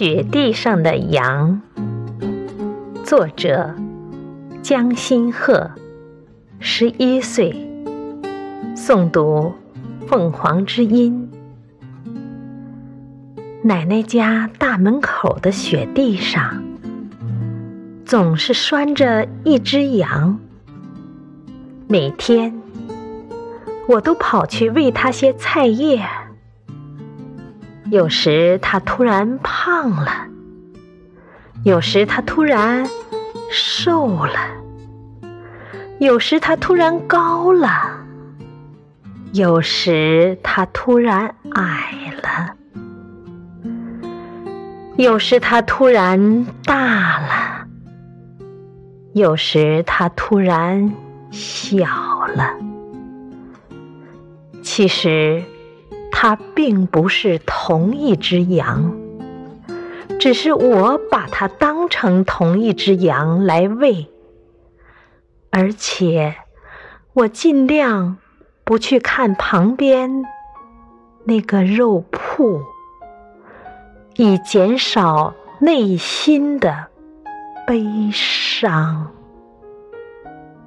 雪地上的羊，作者江新鹤，十一岁，诵读凤凰之音。奶奶家大门口的雪地上，总是拴着一只羊。每天，我都跑去喂它些菜叶。有时他突然胖了，有时他突然瘦了，有时他突然高了，有时他突然矮了，有时他突然大了，有时他突然小了。其实。它并不是同一只羊，只是我把它当成同一只羊来喂，而且我尽量不去看旁边那个肉铺，以减少内心的悲伤。